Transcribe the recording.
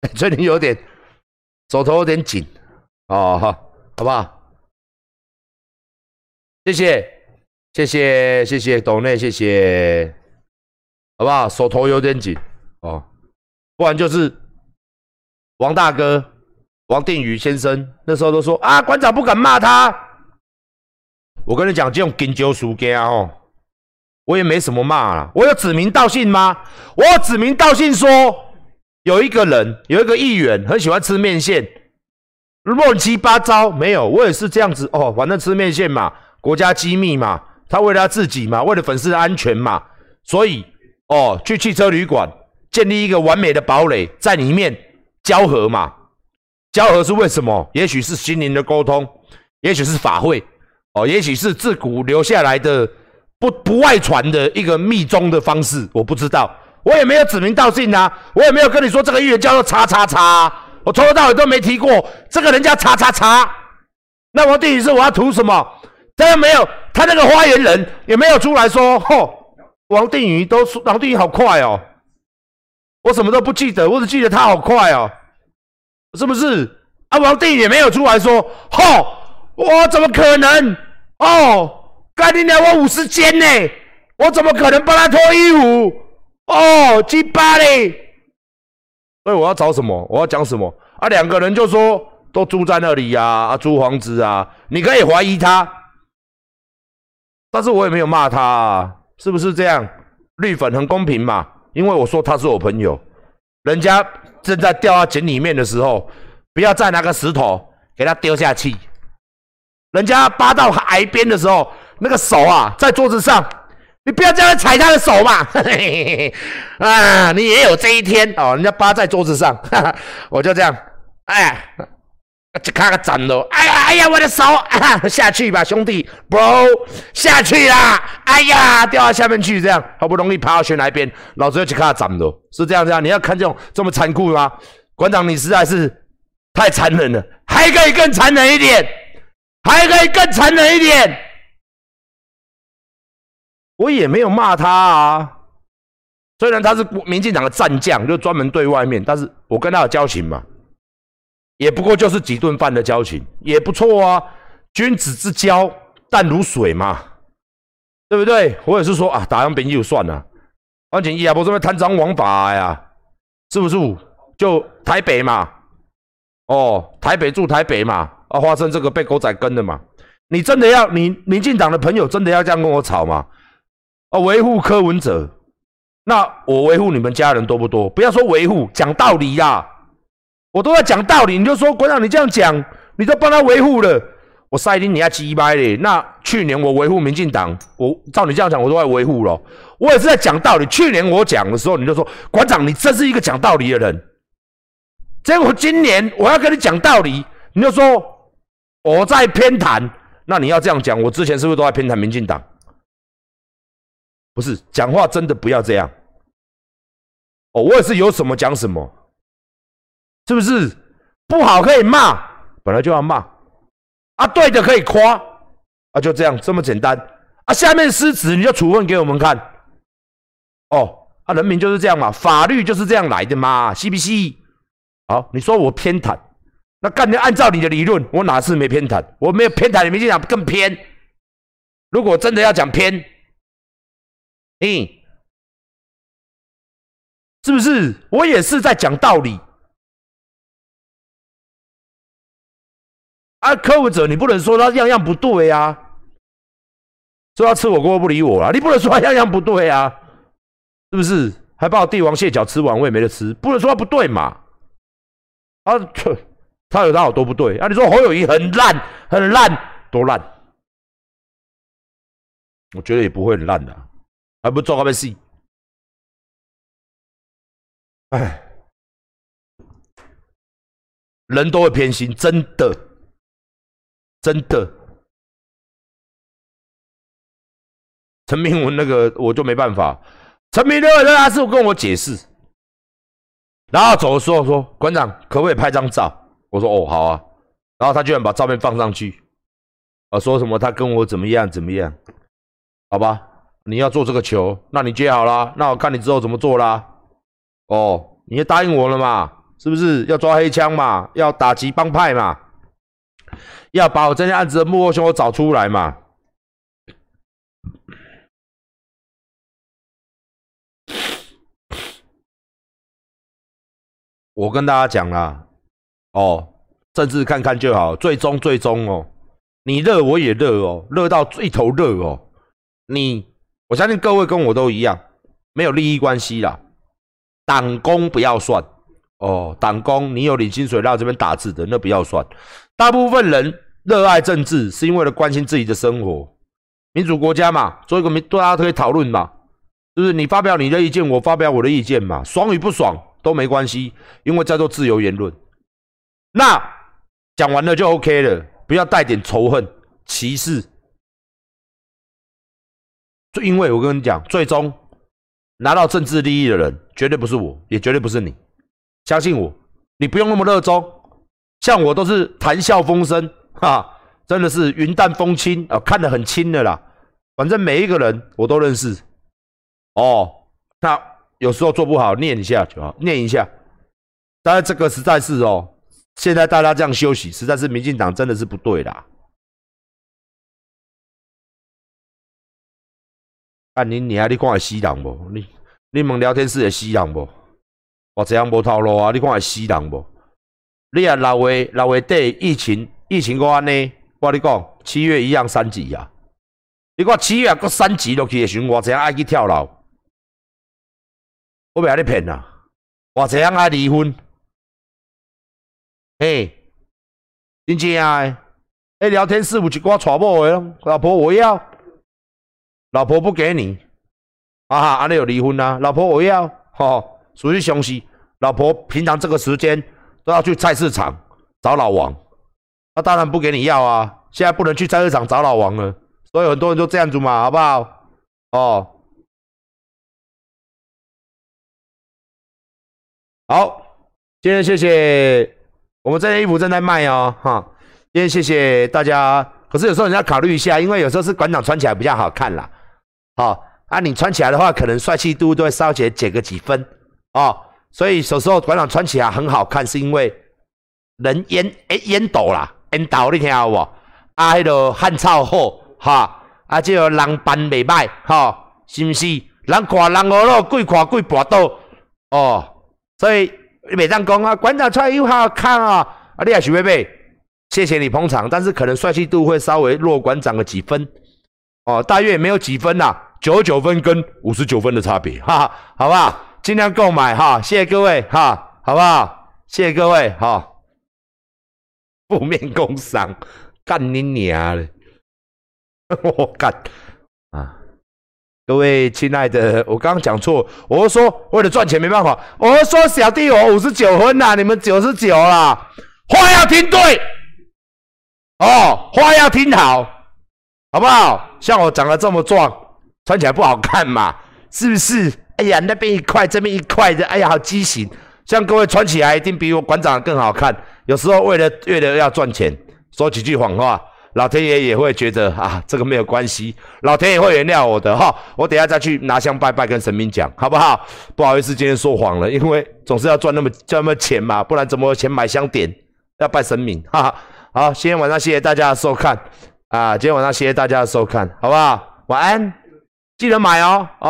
最近有点手头有点紧哦，好，好不好？谢谢，谢谢，谢谢董内，谢谢，好不好？手头有点紧哦，不然就是王大哥、王定宇先生那时候都说啊，馆长不敢骂他。我跟你讲，这种金九输家哦，我也没什么骂了。我有指名道姓吗？我有指名道姓说。有一个人，有一个议员很喜欢吃面线，乱七八糟。没有，我也是这样子哦。反正吃面线嘛，国家机密嘛，他为了他自己嘛，为了粉丝的安全嘛，所以哦，去汽车旅馆建立一个完美的堡垒，在里面交合嘛。交合是为什么？也许是心灵的沟通，也许是法会哦，也许是自古留下来的不不外传的一个密宗的方式，我不知道。我也没有指名道姓啊，我也没有跟你说这个议员叫做叉叉叉，我从头到尾都没提过这个人家叉叉叉。那我定义是我要图什么？他又没有，他那个发言人也没有出来说，吼，王定宇都说王定宇好快哦，我什么都不记得，我只记得他好快哦，是不是？啊，王定宇也没有出来说，吼，我怎么可能？哦，该你娘，我五十肩呢，我怎么可能帮他脱衣服？哦，鸡巴嘞！所以我要找什么？我要讲什么？啊，两个人就说都住在那里呀，啊，租房子啊，你可以怀疑他，但是我也没有骂他，啊，是不是这样？绿粉很公平嘛，因为我说他是我朋友，人家正在掉到井里面的时候，不要再拿个石头给他丢下去，人家扒到海边的时候，那个手啊在桌子上。你不要这样踩他的手嘛！啊，你也有这一天哦。人家扒在桌子上，哈 哈我就这样，哎，就咔个斩了。哎呀，哎呀，我的手，啊 下去吧，兄弟，bro，下去啦！哎呀，掉到下面去，这样好不容易爬到悬崖边，老子要去咔斩了，是这样这样。你要看这种这么残酷吗？馆长，你实在是太残忍了，还可以更残忍一点，还可以更残忍一点。我也没有骂他啊，虽然他是民进党的战将，就专门对外面，但是我跟他有交情嘛，也不过就是几顿饭的交情，也不错啊。君子之交淡如水嘛，对不对？我也是说啊，打完兵就算了，而且也不是贪赃枉法呀，是不是？就台北嘛，哦，台北住台北嘛，啊，发生这个被狗仔跟的嘛，你真的要你民进党的朋友真的要这样跟我吵吗？啊，维护柯文哲，那我维护你们家人多不多？不要说维护，讲道理呀！我都在讲道理，你就说馆长，你这样讲，你都帮他维护了，我塞丁你要鸡掰嘞！那去年我维护民进党，我照你这样讲，我都在维护了。我也是在讲道理。去年我讲的时候，你就说馆长，你真是一个讲道理的人。结果今年我要跟你讲道理，你就说我在偏袒。那你要这样讲，我之前是不是都在偏袒民进党？不是讲话真的不要这样哦，我也是有什么讲什么，是不是？不好可以骂，本来就要骂啊，对的可以夸啊，就这样这么简单啊。下面失职你就处分给我们看哦啊，人民就是这样嘛，法律就是这样来的嘛，是不是？好，你说我偏袒，那干脆按照你的理论，我哪次没偏袒？我没有偏袒，你们就讲更偏。如果真的要讲偏。嗯，是不是？我也是在讲道理。啊，柯文哲，你不能说他样样不对呀，说他吃火锅不理我了，你不能说他样样不对啊，是不是？还把我帝王蟹脚吃完，我也没得吃，不能说他不对嘛。啊，他有他好多不对啊。你说侯友谊很烂，很烂，多烂？我觉得也不会很烂的。还不做个咩事？哎，人都会偏心，真的，真的。陈明文那个我就没办法，陈明文那他是跟我解释，然后走的时候说：“馆长可不可以拍张照？”我说：“哦，好啊。”然后他居然把照片放上去，啊，说什么他跟我怎么样怎么样？好吧。你要做这个球，那你接好了，那我看你之后怎么做啦。哦，你也答应我了嘛，是不是要抓黑枪嘛？要打击帮派嘛？要把我这件案子的幕后凶手找出来嘛？我跟大家讲啦，哦，政治看看就好，最终最终哦，你热我也热哦，热到一头热哦。你，我相信各位跟我都一样，没有利益关系啦，党工不要算哦，党工你有领薪水到这边打字的那不要算。大部分人热爱政治是因为了关心自己的生活，民主国家嘛，做一个民，大家可以讨论嘛，就是你发表你的意见，我发表我的意见嘛，爽与不爽。都没关系，因为叫做自由言论。那讲完了就 OK 了，不要带点仇恨、歧视。就因为我跟你讲，最终拿到政治利益的人，绝对不是我，也绝对不是你。相信我，你不用那么热衷。像我都是谈笑风生，哈，真的是云淡风轻啊，看得很轻的啦。反正每一个人我都认识。哦，那。有时候做不好，念一下就好，念一下。但是这个实在是哦，现在大家这样休息，实在是民进党真的是不对啦。啊，你你啊，你看会死人无？你你问聊天室会死人无？我这样无套路啊，你看会死人无？你啊，六月六月底疫情疫情个安尼，我你讲七月一样三级啊。你看七月搁三级落去的时候，我这样爱去跳楼。我袂你骗啊！偌济人爱离婚，嘿，真正诶！诶，聊天室有一寡娶某诶，老婆我要，老婆不给你，啊哈，安尼有离婚啊？老婆我要，吼，属于相似。老婆平常这个时间都要去菜市场找老王，那当然不给你要啊！现在不能去菜市场找老王了，所以很多人都这样子嘛，好不好？哦。好，今天谢谢我们这件衣服正在卖哦，哈，今天谢谢大家。可是有时候你要考虑一下，因为有时候是馆长穿起来比较好看啦，好啊，你穿起来的话，可能帅气度都会稍微减个几分哦。所以有时候馆长穿起来很好看，是因为人烟诶烟斗啦，烟斗你听有无？啊，迄个汗臭好哈，啊，这个人扮袂歹哈，是毋是？人看人恶咯，鬼看鬼跋倒哦。所以每当讲啊，馆长穿的衣服好好看啊，啊，你也许会被谢谢你捧场，但是可能帅气度会稍微弱馆长个几分哦，大约也没有几分啦，九十九分跟五十九分的差别，哈哈，好不好？尽量购买哈，谢谢各位哈，好不好？谢谢各位哈，负面工伤，干你娘的，我干啊！各位亲爱的，我刚刚讲错，我是说为了赚钱没办法，我是说小弟我五十九分呐，你们九十九啦，话要听对哦，话要听好，好不好？像我长得这么壮，穿起来不好看嘛，是不是？哎呀，那边一块，这边一块的，哎呀，好畸形。像各位穿起来一定比我馆长更好看。有时候为了为了要赚钱，说几句谎话。老天爷也会觉得啊，这个没有关系，老天爷会原谅我的哈。我等下再去拿香拜拜，跟神明讲，好不好？不好意思，今天说谎了，因为总是要赚那么赚那么钱嘛，不然怎么有钱买香点？要拜神明，哈哈。好，今天晚上谢谢大家的收看啊，今天晚上谢谢大家的收看，好不好？晚安，记得买哦，哦。